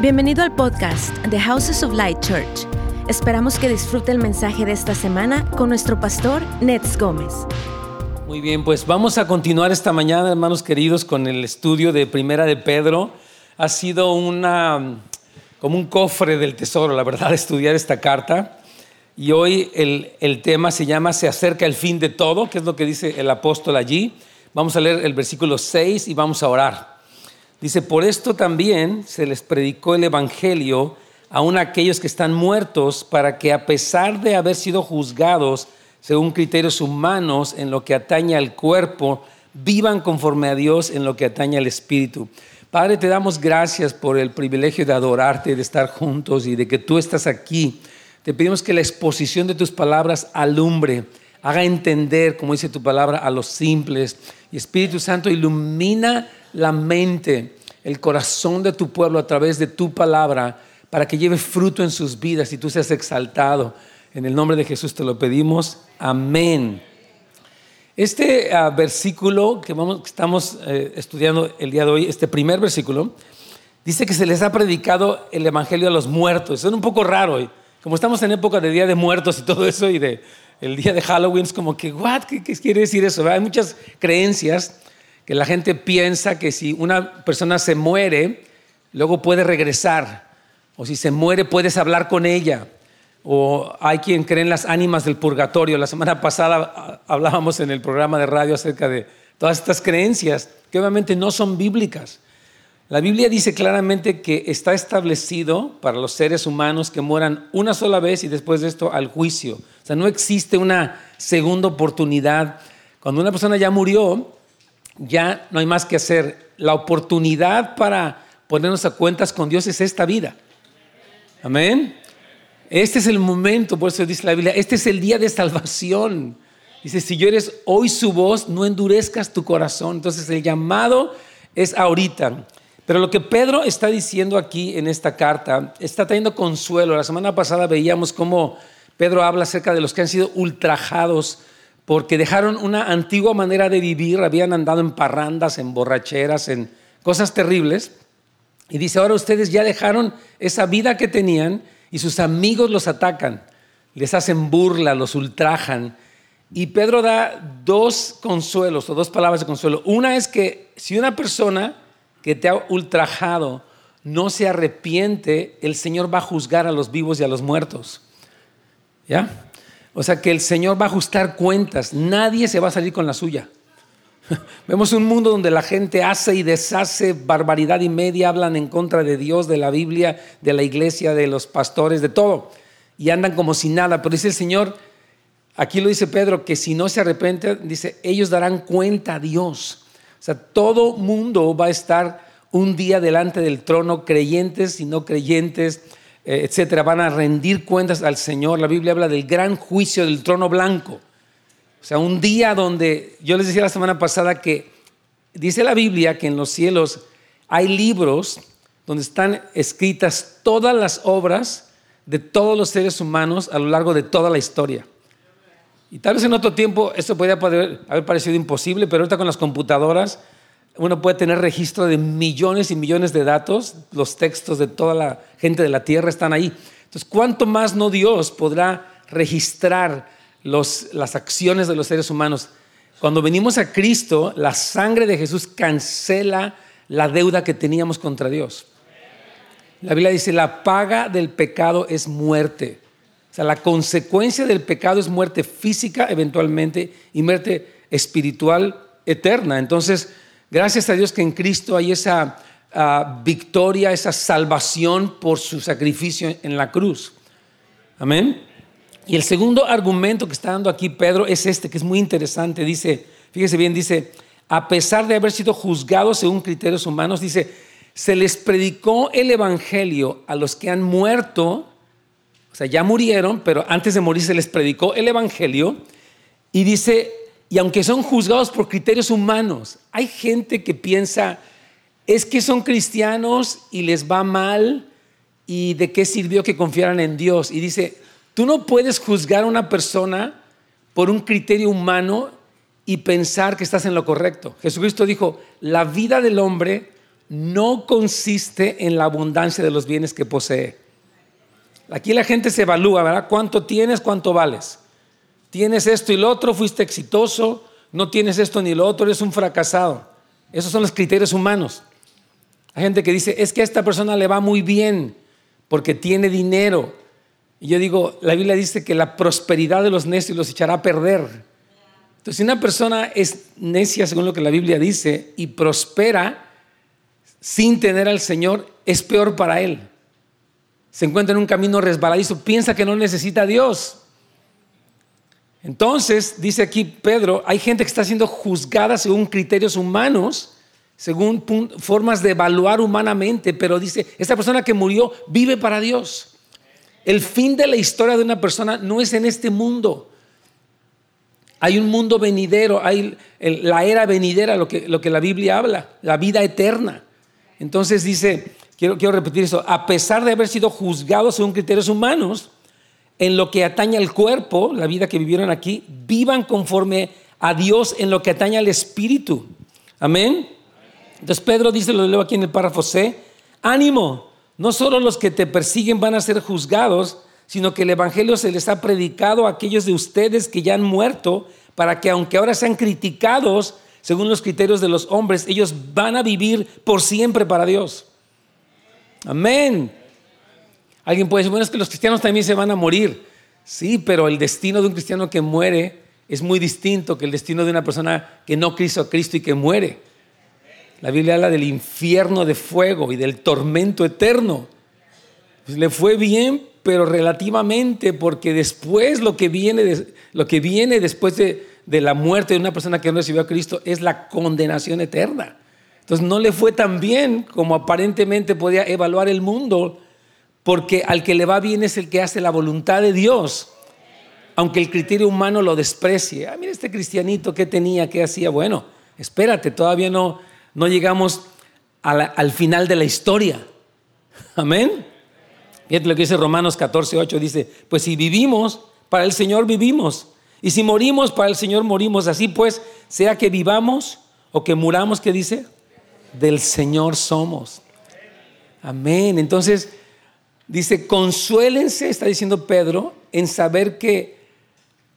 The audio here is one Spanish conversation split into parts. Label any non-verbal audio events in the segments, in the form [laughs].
Bienvenido al podcast The Houses of Light Church. Esperamos que disfrute el mensaje de esta semana con nuestro pastor Nets Gómez. Muy bien, pues vamos a continuar esta mañana, hermanos queridos, con el estudio de Primera de Pedro. Ha sido una como un cofre del tesoro, la verdad, [laughs] estudiar esta carta. Y hoy el, el tema se llama Se acerca el fin de todo, que es lo que dice el apóstol allí. Vamos a leer el versículo 6 y vamos a orar. Dice, por esto también se les predicó el Evangelio aún a aquellos que están muertos, para que a pesar de haber sido juzgados según criterios humanos en lo que atañe al cuerpo, vivan conforme a Dios en lo que atañe al espíritu. Padre, te damos gracias por el privilegio de adorarte, de estar juntos y de que tú estás aquí. Te pedimos que la exposición de tus palabras alumbre, haga entender, como dice tu palabra, a los simples. Y Espíritu Santo, ilumina la mente, el corazón de tu pueblo a través de tu palabra para que lleve fruto en sus vidas y tú seas exaltado. En el nombre de Jesús te lo pedimos. Amén. Este uh, versículo que, vamos, que estamos uh, estudiando el día de hoy, este primer versículo, dice que se les ha predicado el Evangelio a los muertos. Es un poco raro hoy. Como estamos en época de Día de Muertos y todo eso, y de el día de Halloween, es como que, ¿what? ¿Qué, qué quiere decir eso? Hay muchas creencias que la gente piensa que si una persona se muere, luego puede regresar, o si se muere puedes hablar con ella, o hay quien cree en las ánimas del purgatorio. La semana pasada ah, hablábamos en el programa de radio acerca de todas estas creencias que obviamente no son bíblicas. La Biblia dice claramente que está establecido para los seres humanos que mueran una sola vez y después de esto al juicio. O sea, no existe una segunda oportunidad. Cuando una persona ya murió, ya no hay más que hacer. La oportunidad para ponernos a cuentas con Dios es esta vida. Amén. Este es el momento, por eso dice la Biblia, este es el día de salvación. Dice, si yo eres hoy su voz, no endurezcas tu corazón. Entonces el llamado es ahorita. Pero lo que Pedro está diciendo aquí en esta carta está trayendo consuelo. La semana pasada veíamos cómo Pedro habla acerca de los que han sido ultrajados porque dejaron una antigua manera de vivir, habían andado en parrandas, en borracheras, en cosas terribles. Y dice, ahora ustedes ya dejaron esa vida que tenían y sus amigos los atacan, les hacen burla, los ultrajan. Y Pedro da dos consuelos o dos palabras de consuelo. Una es que si una persona que te ha ultrajado no se arrepiente, el Señor va a juzgar a los vivos y a los muertos. ¿Ya? O sea que el Señor va a ajustar cuentas, nadie se va a salir con la suya. [laughs] Vemos un mundo donde la gente hace y deshace barbaridad y media, hablan en contra de Dios, de la Biblia, de la iglesia, de los pastores, de todo. Y andan como si nada. Pero dice el Señor, aquí lo dice Pedro, que si no se arrepienten, dice, ellos darán cuenta a Dios. O sea, todo mundo va a estar un día delante del trono, creyentes y no creyentes, etcétera, van a rendir cuentas al Señor. La Biblia habla del gran juicio del trono blanco. O sea, un día donde yo les decía la semana pasada que dice la Biblia que en los cielos hay libros donde están escritas todas las obras de todos los seres humanos a lo largo de toda la historia. Y tal vez en otro tiempo esto podría haber parecido imposible, pero ahorita con las computadoras uno puede tener registro de millones y millones de datos, los textos de toda la gente de la tierra están ahí. Entonces, ¿cuánto más no Dios podrá registrar las acciones de los seres humanos? Cuando venimos a Cristo, la sangre de Jesús cancela la deuda que teníamos contra Dios. La Biblia dice, la paga del pecado es muerte. O sea, la consecuencia del pecado es muerte física eventualmente y muerte espiritual eterna. Entonces, Gracias a Dios que en Cristo hay esa ah, victoria, esa salvación por su sacrificio en la cruz. Amén. Y el segundo argumento que está dando aquí Pedro es este, que es muy interesante. Dice, fíjese bien, dice, a pesar de haber sido juzgados según criterios humanos, dice, se les predicó el Evangelio a los que han muerto, o sea, ya murieron, pero antes de morir se les predicó el Evangelio. Y dice, y aunque son juzgados por criterios humanos, hay gente que piensa, es que son cristianos y les va mal y de qué sirvió que confiaran en Dios. Y dice, tú no puedes juzgar a una persona por un criterio humano y pensar que estás en lo correcto. Jesucristo dijo, la vida del hombre no consiste en la abundancia de los bienes que posee. Aquí la gente se evalúa, ¿verdad? ¿Cuánto tienes? ¿Cuánto vales? Tienes esto y lo otro, fuiste exitoso, no tienes esto ni lo otro, eres un fracasado. Esos son los criterios humanos. Hay gente que dice, es que a esta persona le va muy bien porque tiene dinero. Y yo digo, la Biblia dice que la prosperidad de los necios los echará a perder. Entonces, si una persona es necia, según lo que la Biblia dice, y prospera sin tener al Señor, es peor para él. Se encuentra en un camino resbaladizo, piensa que no necesita a Dios. Entonces, dice aquí Pedro, hay gente que está siendo juzgada según criterios humanos, según formas de evaluar humanamente, pero dice, esta persona que murió vive para Dios. El fin de la historia de una persona no es en este mundo. Hay un mundo venidero, hay la era venidera, lo que, lo que la Biblia habla, la vida eterna. Entonces dice, quiero, repetir eso, a pesar de haber sido juzgados según criterios humanos, en lo que atañe al cuerpo, la vida que vivieron aquí, vivan conforme a Dios en lo que atañe al espíritu. Amén. Entonces Pedro dice, lo leo aquí en el párrafo C, ánimo, no solo los que te persiguen van a ser juzgados, sino que el Evangelio se les ha predicado a aquellos de ustedes que ya han muerto, para que aunque ahora sean criticados según los criterios de los hombres, ellos van a vivir por siempre para Dios. Amén. Alguien puede decir, bueno, es que los cristianos también se van a morir. Sí, pero el destino de un cristiano que muere es muy distinto que el destino de una persona que no quiso a Cristo y que muere. La Biblia habla del infierno de fuego y del tormento eterno. Pues le fue bien, pero relativamente, porque después lo que viene, lo que viene después de, de la muerte de una persona que no recibió a Cristo es la condenación eterna. Entonces no le fue tan bien como aparentemente podía evaluar el mundo porque al que le va bien es el que hace la voluntad de Dios, aunque el criterio humano lo desprecie. Ah, mira este cristianito, ¿qué tenía? ¿Qué hacía? Bueno, espérate, todavía no, no llegamos al final de la historia. Amén. Fíjate lo que dice Romanos 14, 8, dice, pues si vivimos, para el Señor vivimos. Y si morimos, para el Señor morimos. Así pues, sea que vivamos o que muramos, ¿qué dice? Del Señor somos. Amén. Entonces, Dice, consuélense, está diciendo Pedro, en saber que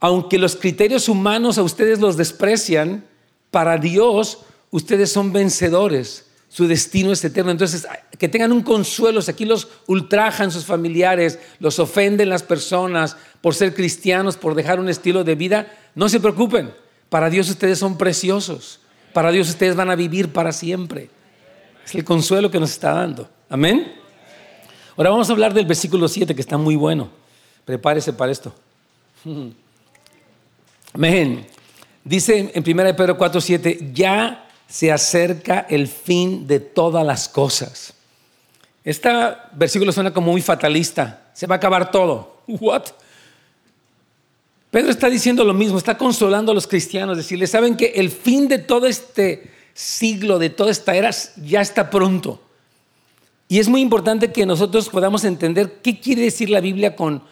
aunque los criterios humanos a ustedes los desprecian, para Dios ustedes son vencedores. Su destino es eterno. Entonces, que tengan un consuelo. Si aquí los ultrajan sus familiares, los ofenden las personas por ser cristianos, por dejar un estilo de vida, no se preocupen. Para Dios ustedes son preciosos. Para Dios ustedes van a vivir para siempre. Es el consuelo que nos está dando. Amén. Ahora vamos a hablar del versículo 7 que está muy bueno. Prepárese para esto. [laughs] Amén. Dice en 1 Pedro 4, 7, ya se acerca el fin de todas las cosas. Este versículo suena como muy fatalista. Se va a acabar todo. [laughs] What? Pedro está diciendo lo mismo, está consolando a los cristianos, decirles, saben que el fin de todo este siglo, de toda esta era, ya está pronto. Y es muy importante que nosotros podamos entender qué quiere decir la Biblia con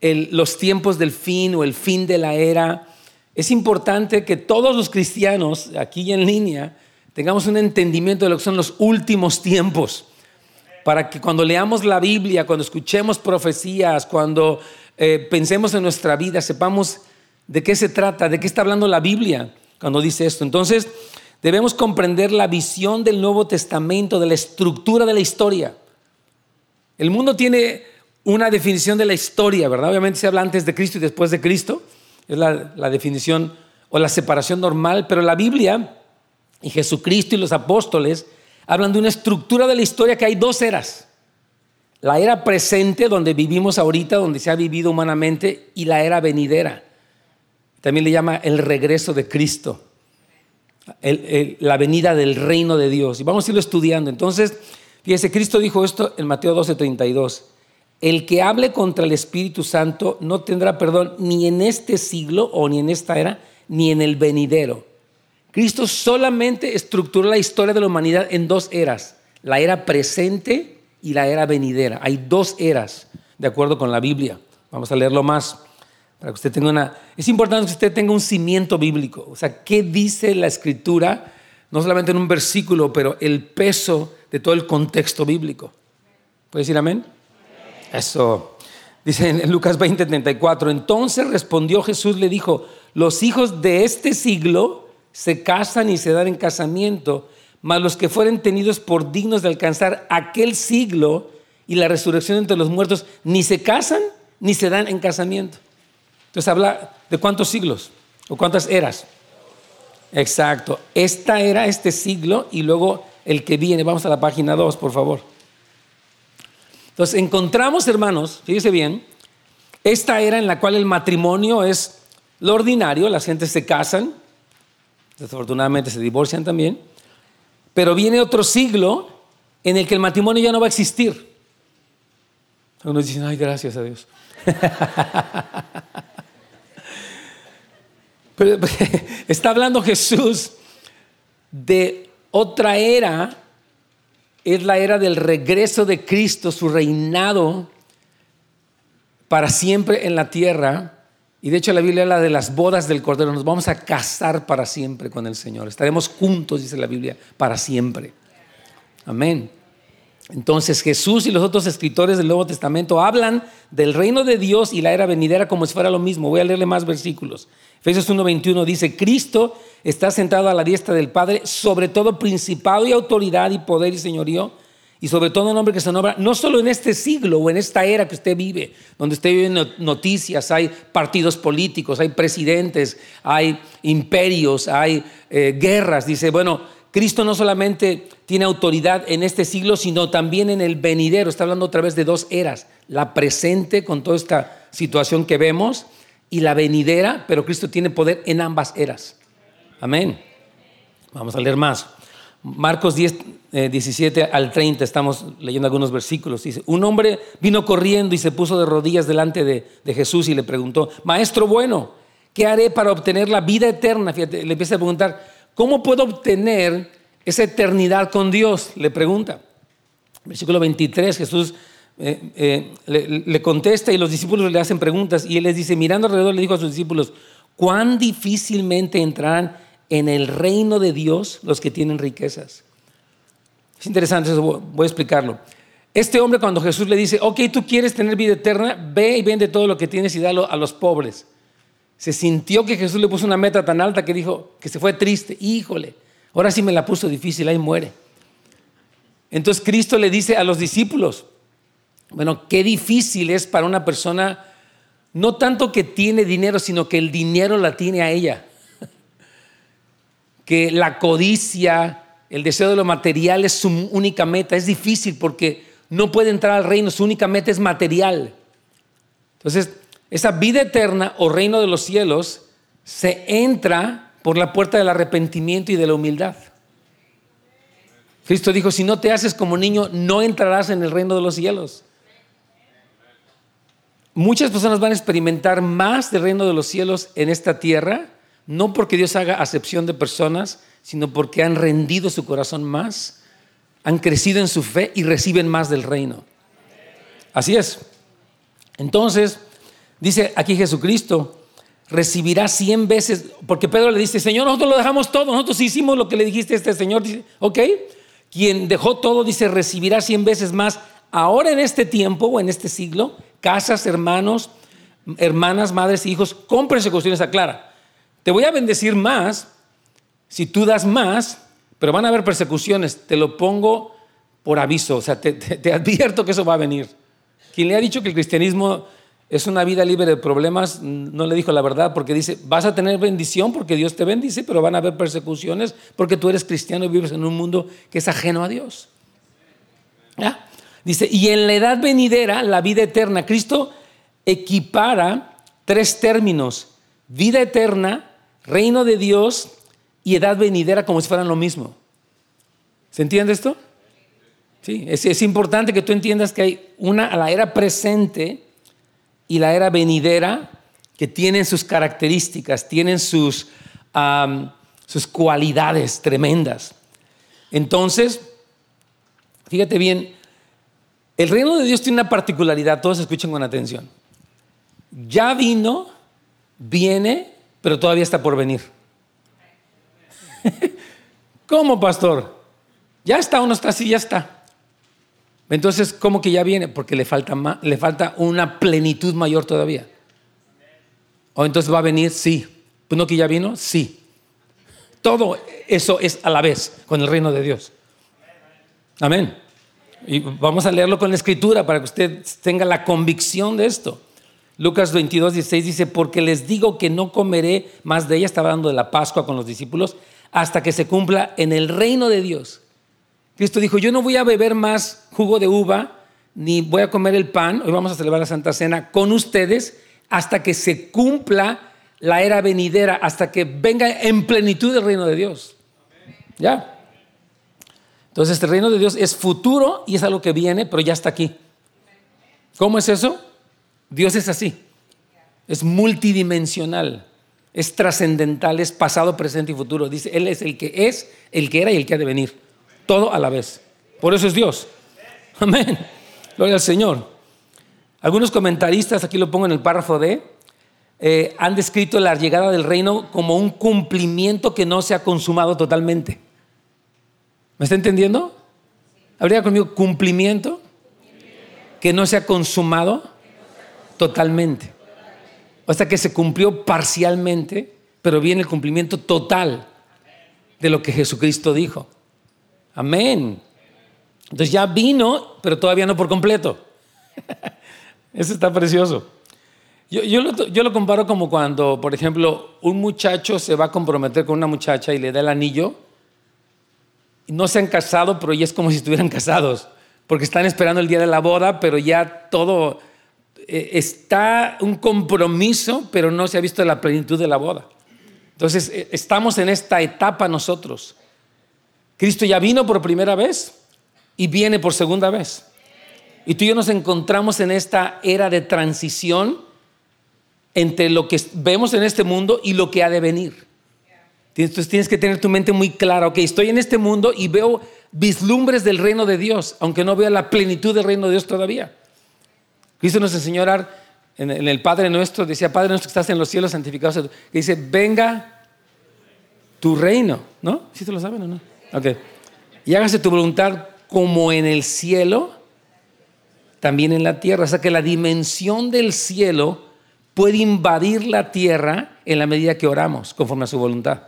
los tiempos del fin o el fin de la era. Es importante que todos los cristianos, aquí en línea, tengamos un entendimiento de lo que son los últimos tiempos. Para que cuando leamos la Biblia, cuando escuchemos profecías, cuando eh, pensemos en nuestra vida, sepamos de qué se trata, de qué está hablando la Biblia cuando dice esto. Entonces, debemos comprender la visión del Nuevo Testamento, de la estructura de la historia. El mundo tiene una definición de la historia, ¿verdad? Obviamente se habla antes de Cristo y después de Cristo, es la, definición o la separación normal, pero la Biblia y Jesucristo y los apóstoles hablan de una estructura de la historia que hay dos eras. La era presente, donde vivimos ahorita, donde se ha vivido humanamente, y la era venidera. También le llama el regreso de Cristo la venida del reino de Dios. Y vamos a irlo estudiando. Entonces, fíjese, Cristo dijo esto en Mateo 12:32. El que hable contra el Espíritu Santo no tendrá perdón ni en este siglo o ni en esta era, ni en el venidero. Cristo solamente estructuró la historia de la humanidad en dos eras, la era presente y la era venidera. Hay dos eras, de acuerdo con la Biblia. Vamos a leerlo más. Para que usted tenga una... Es importante que usted tenga un cimiento bíblico. O sea, ¿qué dice la escritura? No solamente en un versículo, pero el peso de todo el contexto bíblico. ¿Puedes decir amén? Eso. Dice en Lucas 20, 34. Entonces respondió Jesús, le dijo, los hijos de este siglo se casan y se dan en casamiento, mas los que fueren tenidos por dignos de alcanzar aquel siglo y la resurrección entre los muertos, ni se casan ni se dan en casamiento. Entonces habla de cuántos siglos o cuántas eras. Exacto. Esta era este siglo y luego el que viene. Vamos a la página 2, por favor. Entonces encontramos, hermanos, fíjese bien, esta era en la cual el matrimonio es lo ordinario, las gentes se casan, desafortunadamente se divorcian también, pero viene otro siglo en el que el matrimonio ya no va a existir. Algunos dicen, ay, gracias a Dios. [laughs] [laughs] está hablando Jesús de otra era, es la era del regreso de Cristo, su reinado para siempre en la tierra. Y de hecho la Biblia habla de las bodas del Cordero. Nos vamos a casar para siempre con el Señor. Estaremos juntos, dice la Biblia, para siempre. Amén. Entonces Jesús y los otros escritores del Nuevo Testamento hablan del reino de Dios y la era venidera como si fuera lo mismo. Voy a leerle más versículos. Efesios 1:21 dice, Cristo está sentado a la diestra del Padre, sobre todo principado y autoridad y poder y señorío, y sobre todo nombre que se nombra, no solo en este siglo o en esta era que usted vive, donde usted vive noticias, hay partidos políticos, hay presidentes, hay imperios, hay eh, guerras. Dice, bueno, Cristo no solamente tiene autoridad en este siglo, sino también en el venidero. Está hablando otra vez de dos eras, la presente con toda esta situación que vemos y la venidera, pero Cristo tiene poder en ambas eras. Amén. Vamos a leer más. Marcos 10, 17 eh, al 30, estamos leyendo algunos versículos. Dice, un hombre vino corriendo y se puso de rodillas delante de, de Jesús y le preguntó, Maestro bueno, ¿qué haré para obtener la vida eterna? Fíjate, le empieza a preguntar, ¿Cómo puedo obtener esa eternidad con Dios? Le pregunta. Versículo 23, Jesús eh, eh, le, contesta y los discípulos le hacen preguntas y él les dice, mirando alrededor, le dijo a sus discípulos, cuán difícilmente entrarán en el reino de Dios los que tienen riquezas. Es interesante eso, voy a explicarlo. Este hombre cuando Jesús le dice, ok, tú quieres tener vida eterna, ve y vende todo lo que tienes y dalo a los pobres se sintió que Jesús le puso una meta tan alta que dijo que se fue triste. Híjole, ahora sí me la puso difícil, ahí muere. Entonces Cristo le dice a los discípulos, bueno, qué difícil es para una persona, no tanto que tiene dinero, sino que el dinero la tiene a ella. [laughs] Que la codicia, el deseo de lo material es su única meta. Es difícil porque no puede entrar al reino, su única meta es material. Entonces, esa vida eterna o reino de los cielos se entra por la puerta del arrepentimiento y de la humildad. Cristo dijo, si no te haces como niño, no entrarás en el reino de los cielos. Muchas personas van a experimentar más del reino de los cielos en esta tierra, no porque Dios haga acepción de personas, sino porque han rendido su corazón más, han crecido en su fe y reciben más del reino. Así es. Entonces, Dice aquí Jesucristo, recibirá cien veces, porque Pedro le dice, Señor, nosotros lo dejamos todo, nosotros hicimos lo que le dijiste a este Señor. Dice, ok, quien dejó todo, dice, recibirá cien veces más. Ahora en este tiempo o en este siglo, casas, hermanos, hermanas, madres, hijos, con persecuciones aclara. Te voy a bendecir más si tú das más, pero van a haber persecuciones. Te lo pongo por aviso, o sea, te, te advierto que eso va a venir. Quien le ha dicho que el cristianismo es una vida libre de problemas, no le dijo la verdad porque dice, vas a tener bendición porque Dios te bendice, pero van a haber persecuciones porque tú eres cristiano y vives en un mundo que es ajeno a Dios. Dice, y en la edad venidera, la vida eterna, Cristo equipara tres términos, vida eterna, reino de Dios y edad venidera como si fueran lo mismo. ¿Se entiende esto? Sí, es, es importante que tú entiendas que hay una a la era presente, y la era venidera, que tienen sus características, tienen sus, sus cualidades tremendas. Entonces, fíjate bien, el reino de Dios tiene una particularidad, todos escuchen con atención. Ya vino, viene, pero todavía está por venir. [laughs] ¿Cómo, pastor? Ya está o está, sí, ya está. Entonces, ¿cómo que ya viene? Porque le falta, le falta una plenitud mayor todavía. ¿O entonces va a venir? Sí. ¿Pues no que ya vino? Sí. Todo eso es a la vez con el reino de Dios. Amén. Y vamos a leerlo con la escritura para que usted tenga la convicción de esto. Lucas 22, 16 dice, porque les digo que no comeré más de ella, estaba hablando de la Pascua con los discípulos, hasta que se cumpla en el reino de Dios. Cristo dijo, yo no voy a beber más jugo de uva, ni voy a comer el pan, hoy vamos a celebrar la Santa Cena con ustedes, hasta que se cumpla la era venidera, hasta que venga en plenitud el reino de Dios. ¿Ya? Entonces, el reino de Dios es futuro y es algo que viene, pero ya está aquí. ¿Cómo es eso? Dios es así. Es multidimensional, es trascendental, es pasado, presente y futuro. Dice, Él es el que es, el que era y el que ha de venir. Todo a la vez. Por eso es Dios. Amén. Gloria al Señor. Algunos comentaristas, aquí lo pongo en el párrafo D, eh, han descrito la llegada del reino como un cumplimiento que no se ha consumado totalmente. ¿Me está entendiendo? Habría conmigo cumplimiento que no se ha consumado totalmente. O sea que se cumplió parcialmente, pero viene el cumplimiento total de lo que Jesucristo dijo. Amén. Entonces ya vino, pero todavía no por completo. [laughs] Eso está precioso. Yo, yo, lo, yo, lo, comparo como cuando, por ejemplo, un muchacho se va a comprometer con una muchacha y le da el anillo no se han casado, pero ya es como si estuvieran [laughs] casados, porque están esperando el día de la boda, pero ya todo eh, está un compromiso, pero no se ha visto la plenitud de la boda. Entonces, eh, estamos en esta etapa nosotros. Cristo ya vino por primera vez y viene por segunda vez. Y tú y yo nos encontramos en esta era de transición entre lo que vemos en este mundo y lo que ha de venir. Entonces tienes que tener tu mente muy clara, ok, estoy en este mundo y veo vislumbres del reino de Dios, aunque no vea la plenitud del reino de Dios todavía. Cristo nos enseñó en el Padre nuestro, decía, Padre nuestro que estás en los cielos, santificado que dice, venga tu reino, ¿no? ¿Sí te lo saben o no? Y hágase tu voluntad como en el cielo, también en la tierra. O sea que la dimensión del cielo puede invadir la tierra en la medida que oramos, conforme a su voluntad.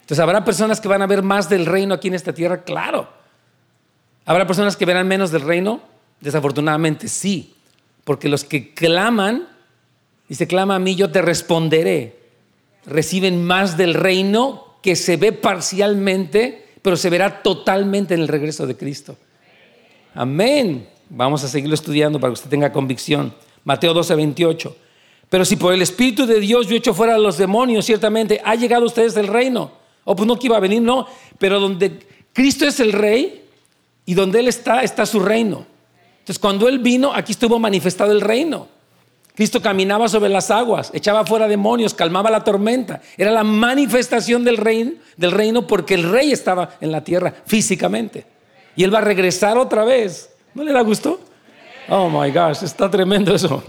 Entonces, ¿habrá personas que van a ver más del reino aquí en esta tierra? Claro. ¿Habrá personas que verán menos del reino? Desafortunadamente sí, porque los que claman, se clama a mí, yo te responderé, reciben más del reino que se ve parcialmente, pero se verá totalmente en el regreso de Cristo. Amén. Vamos a seguirlo estudiando para que usted tenga convicción. Mateo 12, 28. Pero si por el Espíritu de Dios yo echo fuera a los demonios, ciertamente ha llegado ustedes el reino. O pues no que iba a venir, no. Pero donde Cristo es el rey y donde Él está, está su reino. Entonces cuando Él vino, aquí estuvo manifestado el reino. Cristo caminaba sobre las aguas, echaba fuera demonios, calmaba la tormenta. Era la manifestación del reino, porque el rey estaba en la tierra físicamente. Y Él va a regresar otra vez. ¿No le da gusto? Oh my gosh, está tremendo eso.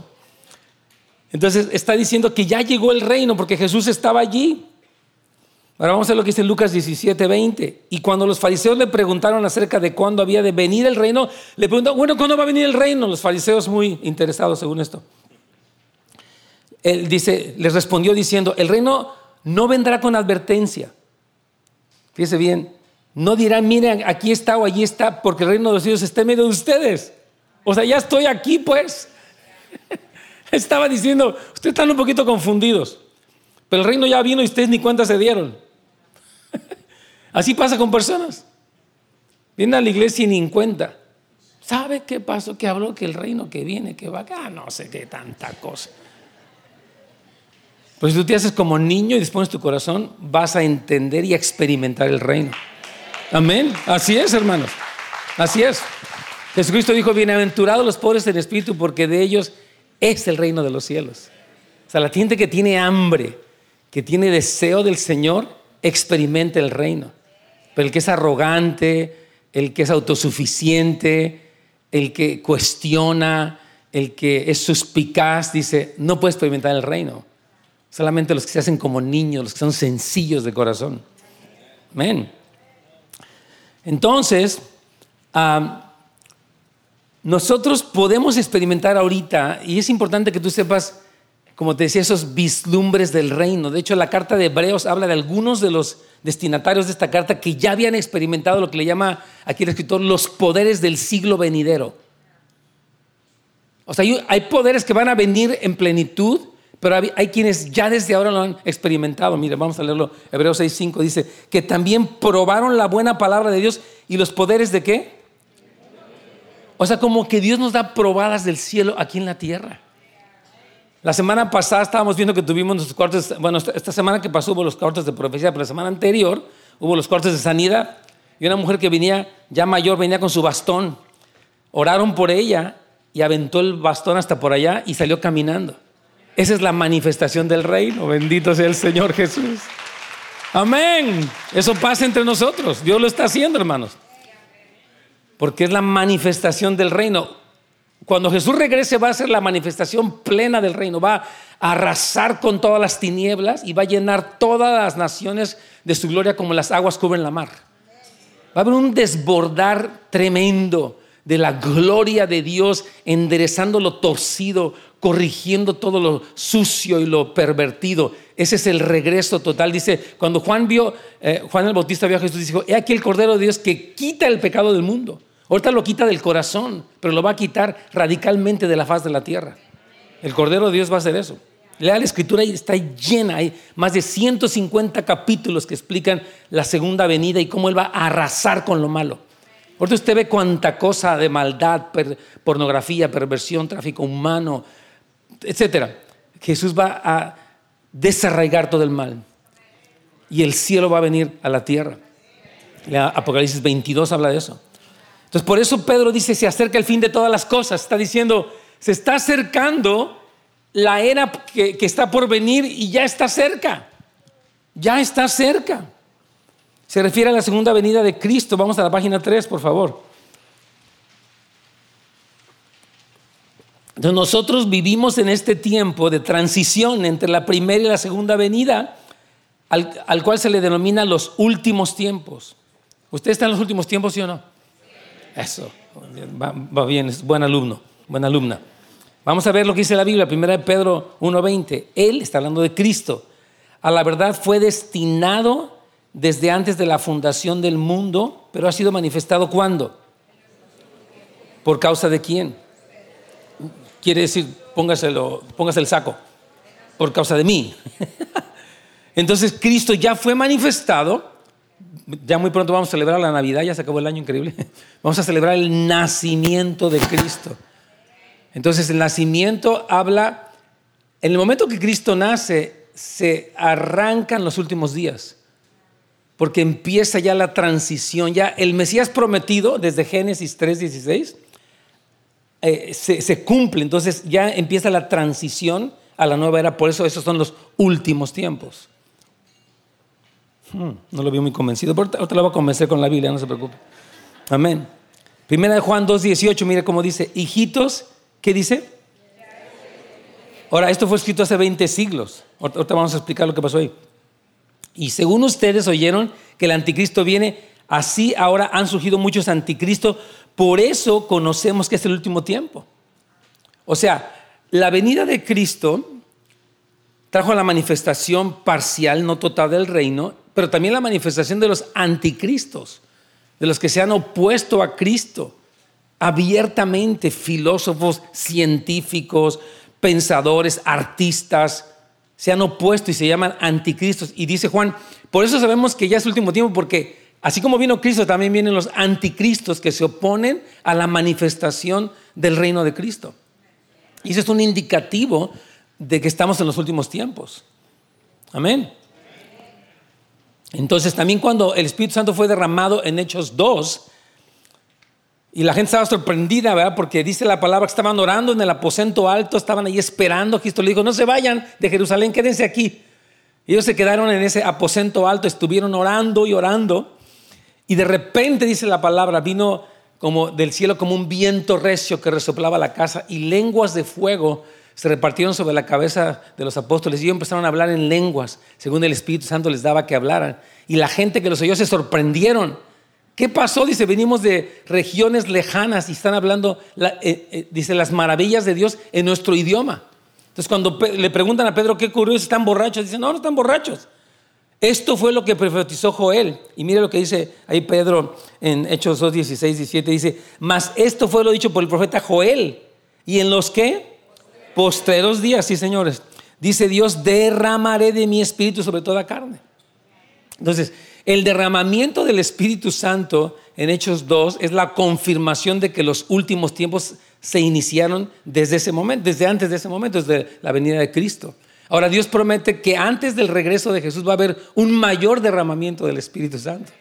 Entonces está diciendo que ya llegó el reino porque Jesús estaba allí. Ahora vamos a ver lo que dice Lucas 17, 20. Y cuando los fariseos le preguntaron acerca de cuándo había de venir el reino, le preguntaron, bueno, ¿cuándo va a venir el reino? Los fariseos muy interesados según esto. Él dice, les respondió diciendo, el reino no vendrá con advertencia. Fíjese bien, no dirán, miren, aquí está o allí está, porque el reino de los cielos está en medio de ustedes. O sea, ya estoy aquí, pues. [laughs] Estaba diciendo, ustedes están un poquito confundidos, pero el reino ya vino y ustedes ni cuenta se dieron. [laughs] Así pasa con personas. Vienen a la iglesia y ni en cuenta. ¿Sabe qué pasó? Que habló que el reino que viene, que va acá, no sé qué tanta cosa. Pues si tú te haces como niño y dispones tu corazón, vas a entender y a experimentar el reino. Amén. Así es, hermanos. Así es. Jesucristo dijo, bienaventurados los pobres en espíritu, porque de ellos es el reino de los cielos. O sea, la gente que tiene hambre, que tiene deseo del Señor, experimenta el reino. Pero el que es arrogante, el que es autosuficiente, el que cuestiona, el que es suspicaz, dice, no puede experimentar el reino. Solamente los que se hacen como niños, los que son sencillos de corazón. Amén. Entonces, nosotros podemos experimentar ahorita, y es importante que tú sepas, como te decía, esos vislumbres del reino. De hecho, la carta de Hebreos habla de algunos de los destinatarios de esta carta que ya habían experimentado lo que le llama aquí el escritor los poderes del siglo venidero. O sea, hay poderes que van a venir en plenitud, pero hay, quienes ya desde ahora lo han experimentado. Mire, vamos a leerlo. Hebreos 6.5 dice que también probaron la buena palabra de Dios y los poderes de qué? O sea, como que Dios nos da probadas del cielo aquí en la tierra. La semana pasada estábamos viendo que tuvimos los cuartos, bueno, esta semana que pasó hubo los cuartos de profecía, pero la semana anterior hubo los cuartos de sanidad y una mujer que venía ya mayor, venía con su bastón. Oraron por ella y aventó el bastón hasta por allá y salió caminando. Esa es la manifestación del reino. Bendito sea el Señor Jesús. Amén. Eso pasa entre nosotros. Dios lo está haciendo, hermanos porque es la manifestación del reino. Cuando Jesús regrese va a ser la manifestación plena del reino, va a arrasar con todas las tinieblas y va a llenar todas las naciones de su gloria como las aguas cubren la mar. Va a haber un desbordar tremendo de la gloria de Dios, enderezando lo torcido, corrigiendo todo lo sucio y lo pervertido. Ese es el regreso total. Dice, cuando Juan vio, eh, Juan el Bautista vio a Jesús, dijo, he aquí el Cordero de Dios que quita el pecado del mundo. Ahorita lo quita del corazón, pero lo va a quitar radicalmente de la faz de la tierra. El Cordero de Dios va a hacer eso. Lea la escritura y está llena. Hay más de 150 capítulos que explican la segunda venida y cómo Él va a arrasar con lo malo. Ahorita usted ve cuánta cosa de maldad, pornografía, perversión, tráfico humano, etcétera. Jesús va a desarraigar todo el mal. Y el cielo va a venir a la tierra. Apocalipsis 22 habla de eso. Entonces, por eso Pedro dice, se acerca el fin de todas las cosas. Está diciendo, se está acercando la era que, está por venir y ya está cerca. Ya está cerca. Se refiere a la segunda venida de Cristo. Vamos a la página 3, por favor. Entonces nosotros vivimos en este tiempo de transición entre la primera y la segunda venida, al, al cual se le denomina los últimos tiempos. ¿Usted está en los últimos tiempos, sí o no? Eso, va, bien, es buen alumno, buena alumna. Vamos a ver lo que dice la Biblia, primera de Pedro 1.20. Él está hablando de Cristo. A la verdad fue destinado desde antes de la fundación del mundo, pero ha sido manifestado ¿cuándo? ¿Por causa de quién? Quiere decir, póngaselo, póngase el saco. Por causa de mí. [laughs] Entonces Cristo ya fue manifestado ya muy pronto vamos a celebrar la Navidad, ya se acabó el año increíble. [laughs] Vamos a celebrar el nacimiento de Cristo. Entonces el nacimiento habla, en el momento que Cristo nace, se arrancan los últimos días, porque empieza ya la transición, ya el Mesías prometido desde Génesis 3:16 eh, se, cumple, entonces ya empieza la transición a la nueva era, por eso esos son los últimos tiempos. Hmm, no lo veo muy convencido. Pero ahorita lo voy a convencer con la Biblia, no se preocupe. Amén. Primera de Juan 2.18, mire cómo dice, hijitos, ¿qué dice? Ahora, esto fue escrito hace 20 siglos. Ahorita vamos a explicar lo que pasó ahí. Y según ustedes oyeron que el anticristo viene, así ahora han surgido muchos anticristos. Por eso conocemos que es el último tiempo. O sea, la venida de Cristo trajo la manifestación parcial, no total del reino, pero también la manifestación de los anticristos, de los que se han opuesto a Cristo abiertamente, filósofos, científicos, pensadores, artistas, se han opuesto y se llaman anticristos. Y dice Juan, por eso sabemos que ya es el último tiempo, porque así como vino Cristo, también vienen los anticristos que se oponen a la manifestación del reino de Cristo. Y eso es un indicativo de que estamos en los últimos tiempos. Amén. Entonces también cuando el Espíritu Santo fue derramado en Hechos 2, y la gente estaba sorprendida, ¿verdad? Porque dice la palabra que estaban orando en el aposento alto, estaban ahí esperando. Cristo le dijo, no se vayan de Jerusalén, quédense aquí. Y ellos se quedaron en ese aposento alto, estuvieron orando y orando. Y de repente, dice la palabra, vino como del cielo como un viento recio que resoplaba la casa y lenguas de fuego se repartieron sobre la cabeza de los apóstoles y ellos empezaron a hablar en lenguas, según el Espíritu Santo les daba que hablaran. Y la gente que los oyó se sorprendieron. ¿Qué pasó? Dice, venimos de regiones lejanas y están hablando, eh, eh, dice, las maravillas de Dios en nuestro idioma. Entonces cuando le preguntan a Pedro qué ocurrió, están borrachos, dicen, no, no están borrachos. Esto fue lo que profetizó Joel. Y mire lo que dice ahí Pedro en Hechos 2, 16, 17. Dice, mas esto fue lo dicho por el profeta Joel. ¿Y en los qué? Postreros días, sí señores. Dice Dios, derramaré de mi espíritu sobre toda carne. Entonces, el derramamiento del Espíritu Santo en Hechos 2 es la confirmación de que los últimos tiempos se iniciaron desde ese momento, desde antes de ese momento, desde la venida de Cristo. Ahora Dios promete que antes del regreso de Jesús va a haber un mayor derramamiento del Espíritu Santo.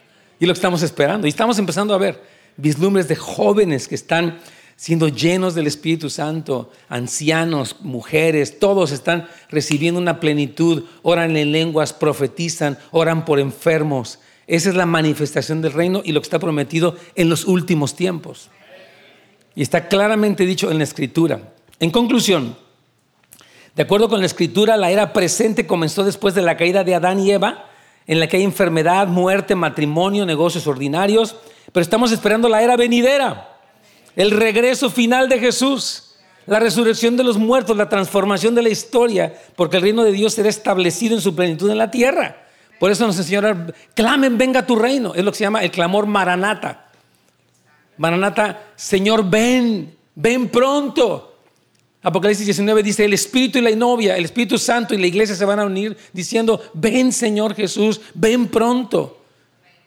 Y lo que estamos esperando. Y estamos empezando a ver vislumbres de jóvenes que están siendo llenos del Espíritu Santo, ancianos, mujeres, todos están recibiendo una plenitud, oran en lenguas, profetizan, oran por enfermos. Esa es la manifestación del reino y lo que está prometido en los últimos tiempos. Y está claramente dicho en la escritura. En conclusión, de acuerdo con la escritura, la era presente comenzó después de la caída de Adán y Eva, en la que hay enfermedad, muerte, matrimonio, negocios ordinarios, pero estamos esperando la era venidera el regreso final de Jesús, la resurrección de los muertos, la transformación de la historia, porque el reino de Dios será establecido en su plenitud en la tierra. Por eso nos enseñaron, clamen, venga tu reino. Es lo que se llama el clamor maranata. Maranata, Señor, ven, ven pronto. Apocalipsis 19 dice, el Espíritu y la novia, el Espíritu Santo y la iglesia se van a unir diciendo, ven Señor Jesús, ven pronto.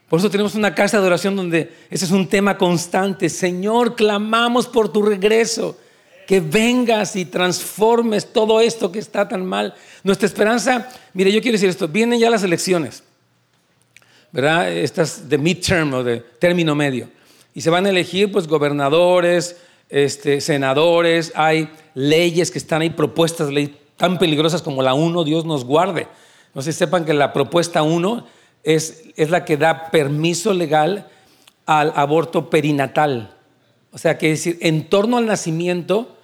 Por eso tenemos una casa de oración donde ese es un tema constante. Señor, clamamos por tu regreso. Que vengas y transformes todo esto que está tan mal. Nuestra esperanza, mire, yo quiero decir esto, vienen ya las elecciones, ¿verdad? Estas de midterm o de término medio. Y se van a elegir pues gobernadores, este, senadores, hay leyes que están ahí, propuestas de tan peligrosas como la 1, Dios nos guarde. No sé, sepan que la propuesta 1 es, la que da permiso legal al aborto perinatal. O sea, que decir, en torno al nacimiento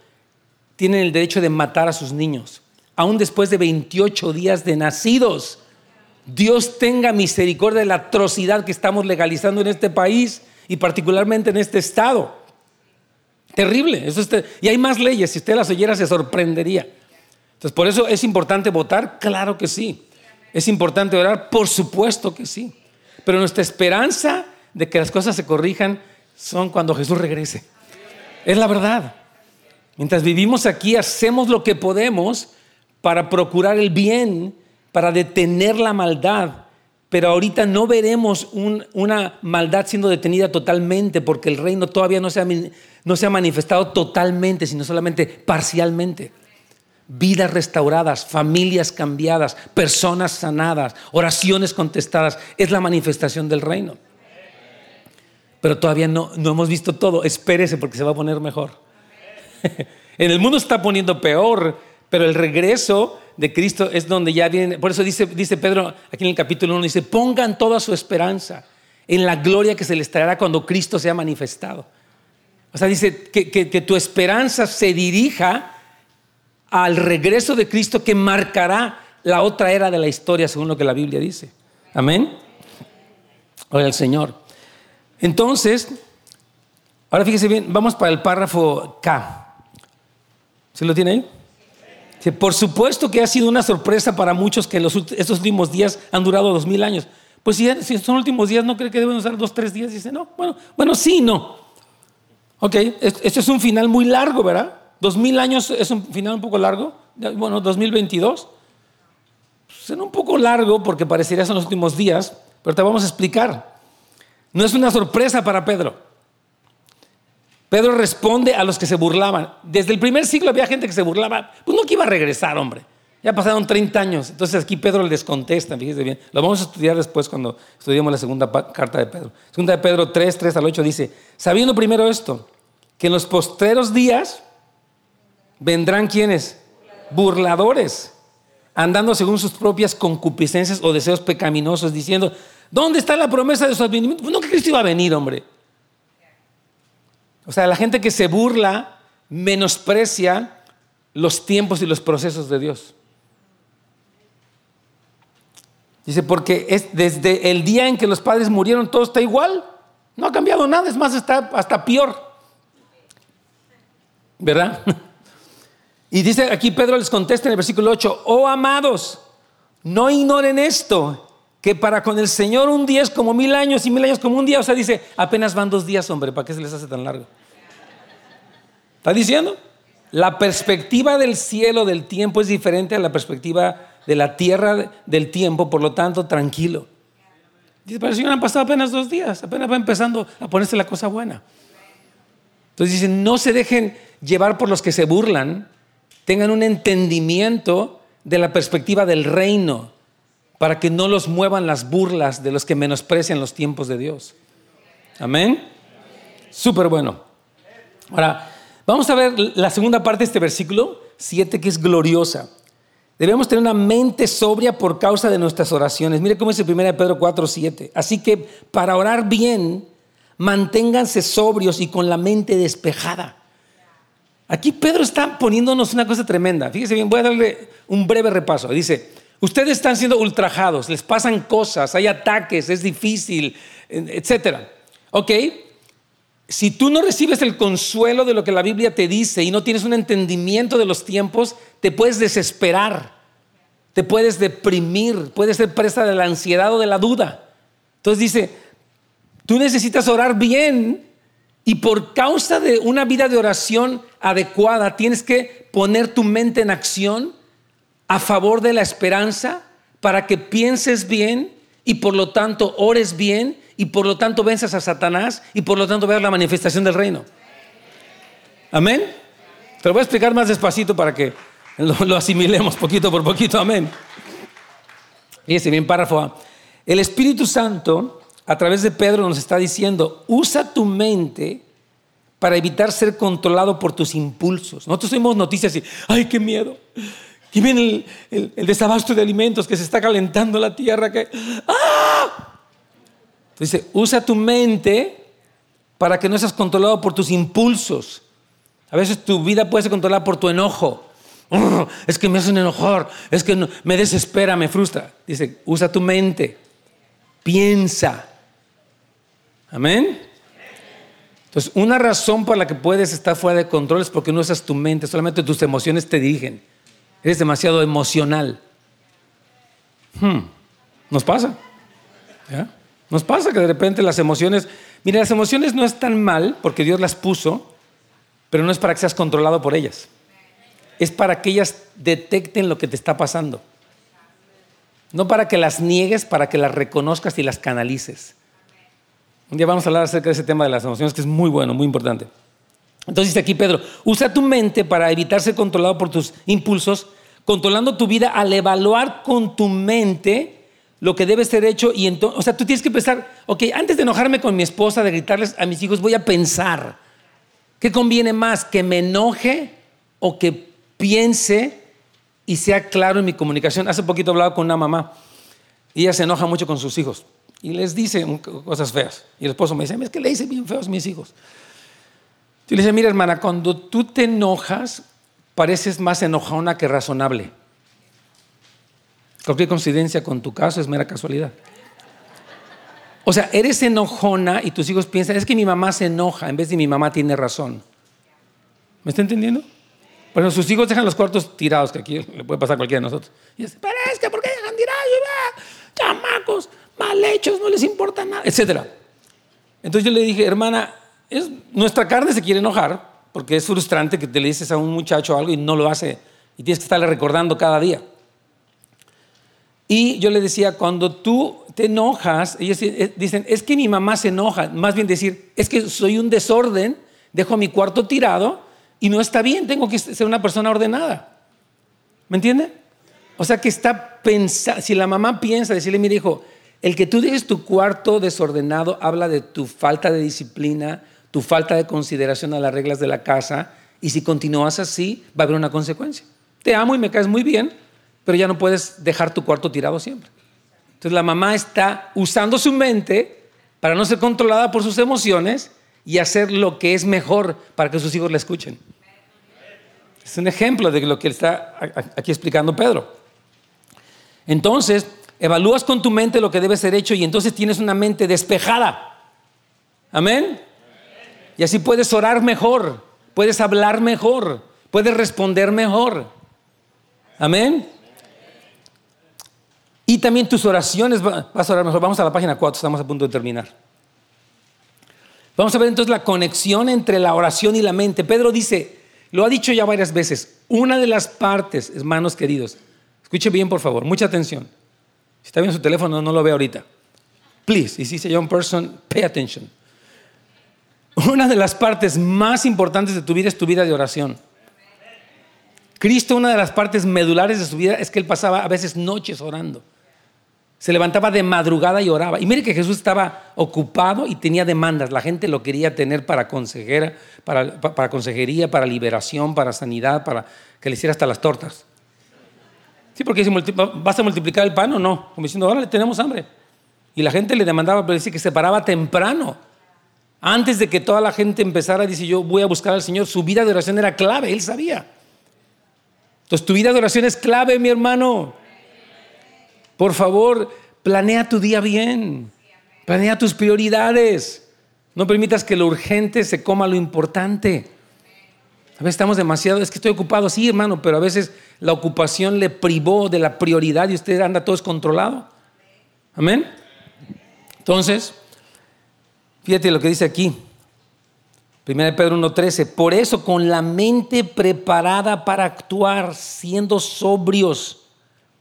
tienen el derecho de matar a sus niños, aún después de 28 días de nacidos. Dios tenga misericordia de la atrocidad que estamos legalizando en este país y particularmente en este estado. Terrible. Eso y hay más leyes. Si usted las oyera, se sorprendería. Entonces, por eso es importante votar. Claro que sí. ¿Es importante orar? Por supuesto que sí. Pero nuestra esperanza de que las cosas se corrijan son cuando Jesús regrese. Es la verdad. Mientras vivimos aquí, hacemos lo que podemos para procurar el bien, para detener la maldad. Pero ahorita no veremos una maldad siendo detenida totalmente porque el reino todavía no se, ha, no se ha manifestado totalmente, sino solamente parcialmente vidas restauradas, familias cambiadas, personas sanadas, oraciones contestadas. Es la manifestación del reino. Pero todavía no, no hemos visto todo. Espérese porque se va a poner mejor. [laughs] en el mundo está poniendo peor, pero el regreso de Cristo es donde ya viene. Por eso dice, Pedro aquí en el capítulo 1, dice, pongan toda su esperanza en la gloria que se les traerá cuando Cristo sea manifestado. O sea, dice que, que tu esperanza se dirija al regreso de Cristo que marcará la otra era de la historia, según lo que la Biblia dice. Amén. Oye el Señor. Entonces, ahora fíjese bien, vamos para el párrafo K. ¿Se lo tiene ahí? Por supuesto que ha sido una sorpresa para muchos que estos últimos días han durado dos mil años. Pues si, si son últimos días, ¿no cree que deben usar dos, tres días? Dice, no, bueno, bueno, sí, no. Ok, esto es un final muy largo, ¿verdad? ¿Dos mil años es un final un poco largo? Bueno, 2022. Será un poco largo porque parecería son los últimos días, pero te vamos a explicar. No es una sorpresa para Pedro. Pedro responde a los que se burlaban. Desde el primer siglo había gente que se burlaba. Pues no que iba a regresar, hombre. Ya pasaron 30 años. Entonces aquí Pedro les contesta, fíjese bien. Lo vamos a estudiar después cuando estudiemos la segunda carta de Pedro. Segunda de Pedro 3, 3 al 8 dice, sabiendo primero esto, que en los postreros días vendrán quienes? Burladores, andando según sus propias concupiscencias o deseos pecaminosos, diciendo, ¿dónde está la promesa de su advenimiento? Pues no que Cristo iba a venir, hombre. O sea, la gente que se burla menosprecia los tiempos y los procesos de Dios. Dice, porque es desde el día en que los padres murieron, todo está igual. No ha cambiado nada, es más, está hasta peor. ¿Verdad? [laughs] Y dice aquí Pedro les contesta en el versículo 8, oh amados, no ignoren esto, que para con el Señor un día es como mil años y mil años como un día. O sea, dice, apenas van dos días, hombre, ¿para qué se les hace tan largo? ¿Está diciendo? La perspectiva del cielo del tiempo es diferente a la perspectiva de la tierra del tiempo, por lo tanto, tranquilo. Dice, pero el Señor han pasado apenas dos días, apenas va empezando a ponerse la cosa buena. Entonces dice, no se dejen llevar por los que se burlan, tengan un entendimiento de la perspectiva del reino, para que no los muevan las burlas de los que menosprecian los tiempos de Dios. Amén. Súper bueno. Ahora, vamos a ver la segunda parte de este versículo 7 que es gloriosa. Debemos tener una mente sobria por causa de nuestras oraciones. Mire cómo dice 1 Pedro 4, 7. Así que para orar bien, manténganse sobrios y con la mente despejada. Aquí Pedro está poniéndonos una cosa tremenda. Fíjese bien, voy a darle un breve repaso. Dice, ustedes están siendo ultrajados, les pasan cosas, hay ataques, es difícil, etc. ¿Ok? Si tú no recibes el consuelo de lo que la Biblia te dice y no tienes un entendimiento de los tiempos, te puedes desesperar, te puedes deprimir, puedes ser presa de la ansiedad o de la duda. Entonces dice, tú necesitas orar bien y por causa de una vida de oración adecuada tienes que poner tu mente en acción a favor de la esperanza para que pienses bien y por lo tanto ores bien y por lo tanto venzas a Satanás y por lo tanto veas la manifestación del reino. Amén. Te lo voy a explicar más despacito para que lo, asimilemos poquito por poquito. Amén. Fíjese bien, párrafo El Espíritu Santo, a través de Pedro, nos está diciendo, usa tu mente para evitar ser controlado por tus impulsos. Nosotros oímos noticias y, ay, qué miedo. Y viene el, el, desabasto de alimentos, que se está calentando la tierra, que, ¡ah! Dice, usa tu mente para que no seas controlado por tus impulsos. A veces tu vida puede ser controlada por tu enojo. [laughs] es que me hacen enojar, es que me desespera, me frustra. Dice, usa tu mente, piensa. Amén. Entonces, una razón por la que puedes estar fuera de control es porque no usas tu mente, solamente tus emociones te dirigen. Eres demasiado emocional. Hmm, nos pasa. ¿Ya? Nos pasa que de repente las emociones, mire, las emociones no están mal porque Dios las puso, pero no es para que seas controlado por ellas. Es para que ellas detecten lo que te está pasando. No para que las niegues, para que las reconozcas y las canalices. Un día vamos a hablar acerca de ese tema de las emociones, que es muy bueno, muy importante. Entonces dice aquí Pedro, usa tu mente para evitar ser controlado por tus impulsos, controlando tu vida al evaluar con tu mente lo que debe ser hecho y entonces, o sea, tú tienes que pensar, ok, antes de enojarme con mi esposa, de gritarles a mis hijos, voy a pensar, ¿qué conviene más? ¿Que me enoje o que piense y sea claro en mi comunicación? Hace poquito hablaba con una mamá y ella se enoja mucho con sus hijos y les dice cosas feas. Y el esposo me dice, es que le hice bien feos a mis hijos. Yo le dice, mira hermana, cuando tú te enojas, pareces más enojona que razonable. Cualquier coincidencia con tu caso es mera casualidad. O sea, eres enojona y tus hijos piensan, es que mi mamá se enoja en vez de mi mamá tiene razón. ¿Me está entendiendo? Bueno, sus hijos dejan los cuartos tirados, que aquí le puede pasar a cualquiera de nosotros. Y dice, pero es que ¿por qué dejan tirados? Chamacos, mal hechos, no les importa nada, etc. Entonces yo le dije, hermana, es, nuestra carne se quiere enojar porque es frustrante que te le dices a un muchacho algo y no lo hace y tienes que estarle recordando cada día. Y yo le decía, cuando tú te enojas, ellos eh, dicen, es que mi mamá se enoja. Más bien decir, es que soy un desorden, dejo mi cuarto tirado y no está bien, tengo que ser una persona ordenada. ¿Me entiende? O sea que está pensando, si la mamá piensa, decirle, mire hijo, el que tú dejes tu cuarto desordenado habla de tu falta de disciplina, tu falta de consideración a las reglas de la casa, y si continúas así, va a haber una consecuencia. Te amo y me caes muy bien, pero ya no puedes dejar tu cuarto tirado siempre. Entonces la mamá está usando su mente para no ser controlada por sus emociones y hacer lo que es mejor para que sus hijos la escuchen. Es un ejemplo de lo que está aquí explicando Pedro. Entonces, evalúas con tu mente lo que debe ser hecho y entonces tienes una mente despejada. Amén. Y así puedes orar mejor, puedes hablar mejor, puedes responder mejor. Amén. Y también tus oraciones vas a orar mejor. Vamos a la página 4, estamos a punto de terminar. Vamos a ver entonces la conexión entre la oración y la mente. Pedro dice, lo ha dicho ya varias veces, una de las partes, hermanos queridos, escuche bien por favor, mucha atención. Si está viendo su teléfono, no lo ve ahorita. Please, if he's a young person, pay attention. Una de las partes más importantes de tu vida es tu vida de oración. Cristo, una de las partes medulares de su vida es que él pasaba a veces noches orando. Se levantaba de madrugada y oraba. Y mire que Jesús estaba ocupado y tenía demandas. La gente lo quería tener para consejera, para, para consejería, para liberación, para sanidad, para que le hiciera hasta las tortas. Sí, porque dice, ¿vas a multiplicar el pan o no? Como diciendo, ahora le tenemos hambre. Y la gente le demandaba, pero dice que se paraba temprano. Antes de que toda la gente empezara, dice, yo voy a buscar al Señor. Su vida de oración era clave, él sabía. Entonces, tu vida de oración es clave, mi hermano. Por favor, planea tu día bien. Planea tus prioridades. No permitas que lo urgente se coma lo importante. A veces estamos demasiado, es que estoy ocupado, sí, hermano, pero a veces la ocupación le privó de la prioridad y usted anda todo descontrolado. Amén. Entonces, fíjate lo que dice aquí. 1 Pedro 1.13. Por eso, con la mente preparada para actuar, siendo sobrios,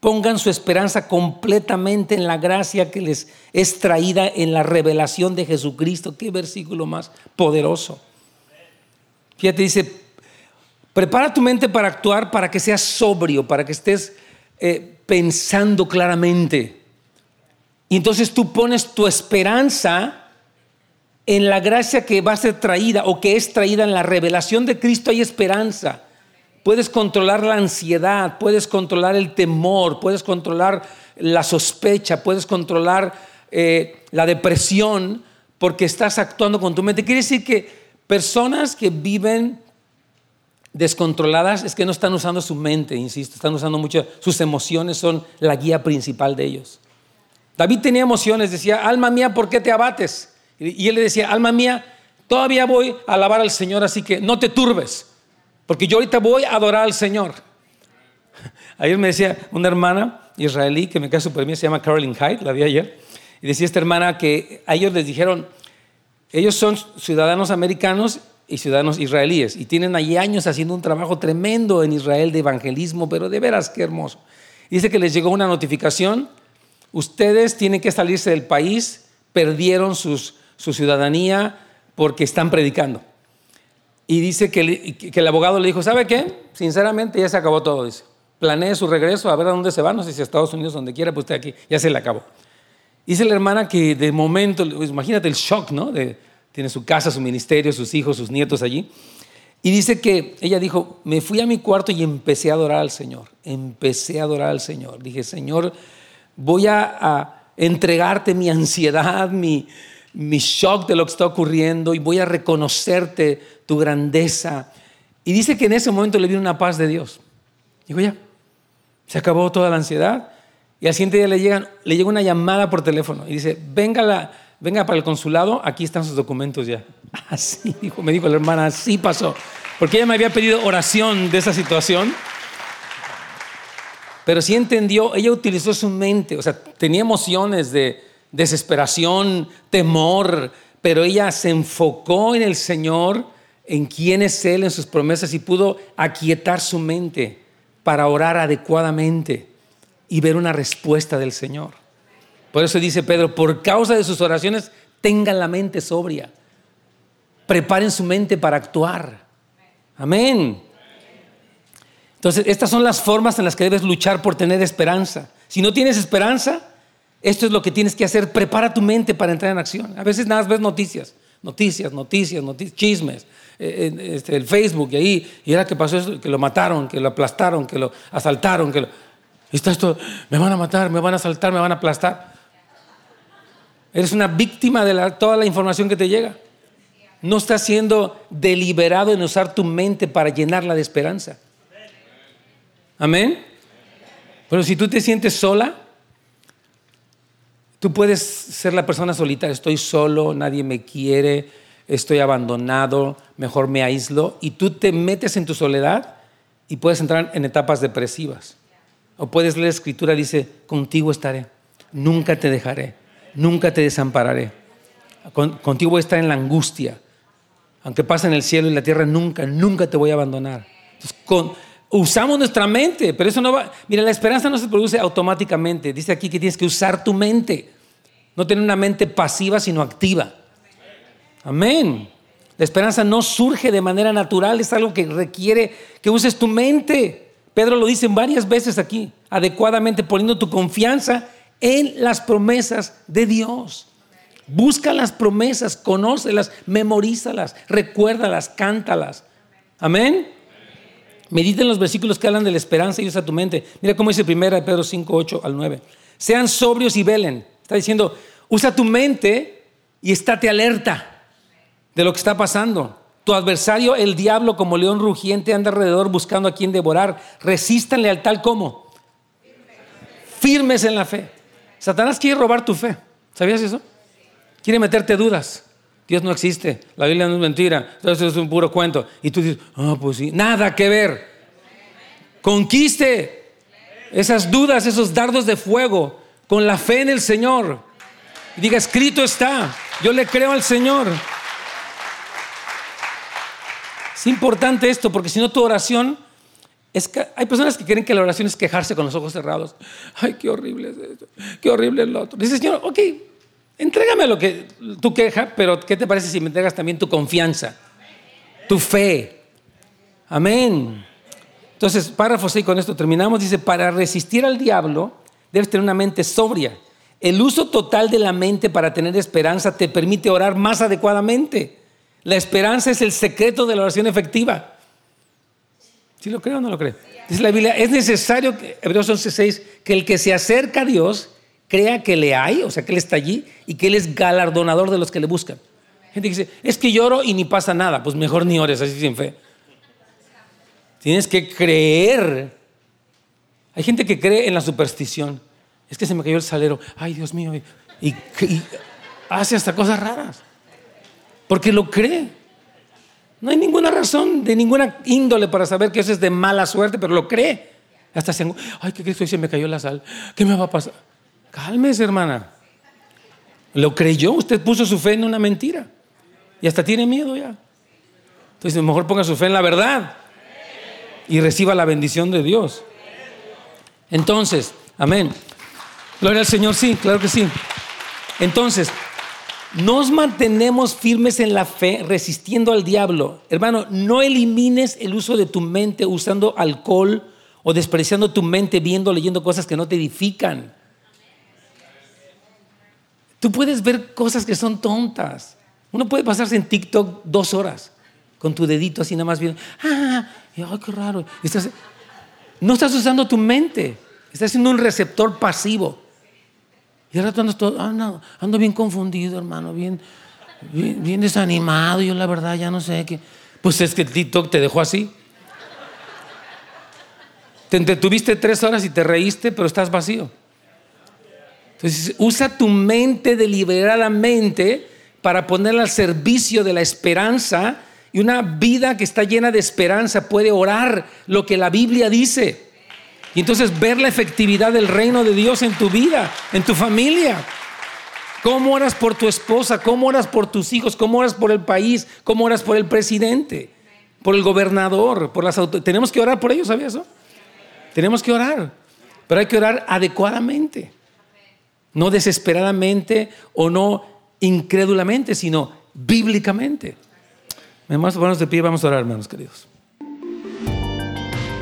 pongan su esperanza completamente en la gracia que les es traída en la revelación de Jesucristo. Qué versículo más poderoso. Fíjate, dice, prepara tu mente para actuar, para que seas sobrio, para que estés eh, pensando claramente. Y entonces tú pones tu esperanza en la gracia que va a ser traída o que es traída en la revelación de Cristo hay esperanza. Puedes controlar la ansiedad, puedes controlar el temor, puedes controlar la sospecha, puedes controlar eh, la depresión porque estás actuando con tu mente. Quiere decir que personas que viven descontroladas es que no están usando su mente, insisto, están usando mucho, sus emociones son la guía principal de ellos. David tenía emociones, decía, alma mía, ¿por qué te abates? Y él le decía, alma mía, todavía voy a alabar al Señor, así que no te turbes. Porque yo ahorita voy a adorar al Señor. Ayer me decía una hermana israelí que me cae súper bien, se llama Carolyn Hyde, la vi ayer, y decía esta hermana que a ellos les dijeron, ellos son ciudadanos americanos y ciudadanos israelíes, y tienen allí años haciendo un trabajo tremendo en Israel de evangelismo, pero de veras qué hermoso. dice que les llegó una notificación, ustedes tienen que salirse del país, perdieron sus, su ciudadanía porque están predicando. Y dice que, el abogado le dijo, ¿sabe qué? Sinceramente ya se acabó todo, dice. Planee su regreso a ver a dónde se va, no sé si a Estados Unidos, donde quiera, pues usted aquí, ya se le acabó. Dice la hermana que de momento, pues, imagínate el shock, ¿no? Tiene su casa, su ministerio, sus hijos, sus nietos allí. Y dice que ella dijo, me fui a mi cuarto y empecé a adorar al Señor. Empecé a adorar al Señor. Dije, Señor, voy a, a entregarte mi ansiedad, mi, mi shock de lo que está ocurriendo y voy a reconocerte tu grandeza. Y dice que en ese momento le vino una paz de Dios. Digo, ya, se acabó toda la ansiedad. Y al siguiente día le, llegan, le llega una llamada por teléfono y dice, venga, la, venga para el consulado, aquí están sus documentos ya. [laughs] Así dijo, me dijo la hermana, así pasó. Porque ella me había pedido oración de esa situación. Pero sí entendió, ella utilizó su mente, o sea, tenía emociones de, desesperación, temor, pero ella se enfocó en el Señor, en quién es Él, en sus promesas y pudo aquietar su mente para orar adecuadamente y ver una respuesta del Señor. Por eso dice Pedro, por causa de sus oraciones, tengan la mente sobria. Preparen su mente para actuar. Amén. Entonces, estas son las formas en las que debes luchar por tener esperanza. Si no tienes esperanza, esto es lo que tienes que hacer. Prepara tu mente para entrar en acción. A veces nada más ves noticias, noticias, noticias, noticias chismes, eh, este, el Facebook y ahí, y era que pasó eso, que lo mataron, que lo aplastaron, que lo asaltaron, que lo... Y está esto, me van a matar, me van a asaltar, me van a aplastar. Eres una víctima de toda la información que te llega. No estás siendo deliberado en usar tu mente para llenarla de esperanza. Amén. Pero si tú te sientes sola, Tú puedes ser la persona solitaria, estoy solo, nadie me quiere, estoy abandonado, mejor me aíslo, y tú te metes en tu soledad y puedes entrar en etapas depresivas. O puedes leer la escritura, dice, contigo estaré, nunca te dejaré, nunca te desampararé. contigo voy a estar en la angustia. Aunque pase en el cielo y la tierra, nunca, nunca te voy a abandonar. usamos nuestra mente, pero eso no va. Mira, la esperanza no se produce automáticamente. Dice aquí que tienes que usar tu mente. No tener una mente pasiva, sino activa. Amén. La esperanza no surge de manera natural, es algo que requiere que uses tu mente. Pedro lo dice varias veces aquí, adecuadamente poniendo tu confianza en las promesas de Dios. Busca las promesas, conócelas, memorízalas, recuérdalas, cántalas. Amén. Medita en los versículos que hablan de la esperanza y usa tu mente. Mira cómo dice primera Pedro 5, 8 al 9. Sean sobrios y velen. Está diciendo, usa tu mente y estate alerta de lo que está pasando. Tu adversario, el diablo, como león rugiente, anda alrededor buscando a quien devorar. Resístanle al tal como. Firmes en la fe. Satanás quiere robar tu fe. ¿Sabías eso? Quiere meterte dudas. Dios no existe, la Biblia no es mentira, eso es un puro cuento. Y tú dices, oh, pues sí, nada que ver. Conquiste esas dudas, esos dardos de fuego con la fe en el Señor. Y diga, escrito está, yo le creo al Señor. Es importante esto porque si no tu oración es que hay personas que creen que la oración es quejarse con los ojos cerrados. Ay, qué horrible es esto, qué horrible es lo otro. Dice, Señor, ok, entrégame lo que tú quejas, pero ¿qué te parece si me entregas también tu confianza, tu fe? Amén. Entonces, párrafo 6, con esto terminamos. Dice, para resistir al diablo, debes tener una mente sobria. El uso total de la mente para tener esperanza te permite orar más adecuadamente. La esperanza es el secreto de la oración efectiva. ¿Sí lo cree o no lo cree? Dice la Biblia, es necesario, que, Hebreos 11:6, que el que se acerca a Dios crea que le hay, o sea, que Él está allí y que Él es galardonador de los que le buscan. Gente dice, es que lloro y ni pasa nada. Pues mejor ni ores así sin fe. Tienes que creer. Hay gente que cree en la superstición. Es que se me cayó el salero. Ay, Dios mío. y hace hasta cosas raras porque lo cree. No hay ninguna razón de ninguna índole para saber que eso es de mala suerte, pero lo cree. Hasta se, ay, ¿qué? Se me cayó la sal. ¿Qué me va a pasar? Cálmese, hermana. Lo creyó, usted puso su fe en una mentira. Y hasta tiene miedo ya. Entonces, mejor ponga su fe en la verdad y reciba la bendición de Dios. Entonces, amén. Gloria al Señor, sí, claro que sí. Entonces, nos mantenemos firmes en la fe resistiendo al diablo. Hermano, no elimines el uso de tu mente usando alcohol o despreciando tu mente viendo, leyendo cosas que no te edifican. Tú puedes ver cosas que son tontas. Uno puede pasarse en TikTok dos horas con tu dedito así nada más viendo. ¡Ah! ¡Ay, qué raro! no estás usando tu mente. Estás siendo un receptor pasivo. Y ahora ando, ando, bien confundido, hermano, bien, bien, desanimado. Yo la verdad ya no sé qué. Pues es que el TikTok te dejó así. Te entretuviste tres horas y te reíste, pero estás vacío. Entonces, usa tu mente deliberadamente para ponerla al servicio de la esperanza y una vida que está llena de esperanza puede orar lo que la Biblia dice. Y entonces ver la efectividad del reino de Dios en tu vida, en tu familia. ¿Cómo oras por tu esposa? ¿Cómo oras por tus hijos? ¿Cómo oras por el país? ¿Cómo oras por el presidente? ¿Por el gobernador? ¿Por las autoridades? Tenemos que orar por ellos, ¿sabías eso? Tenemos que orar. Pero hay que orar adecuadamente. No desesperadamente o no incrédulamente, sino bíblicamente. Vamos de pie, vamos a orar, hermanos queridos.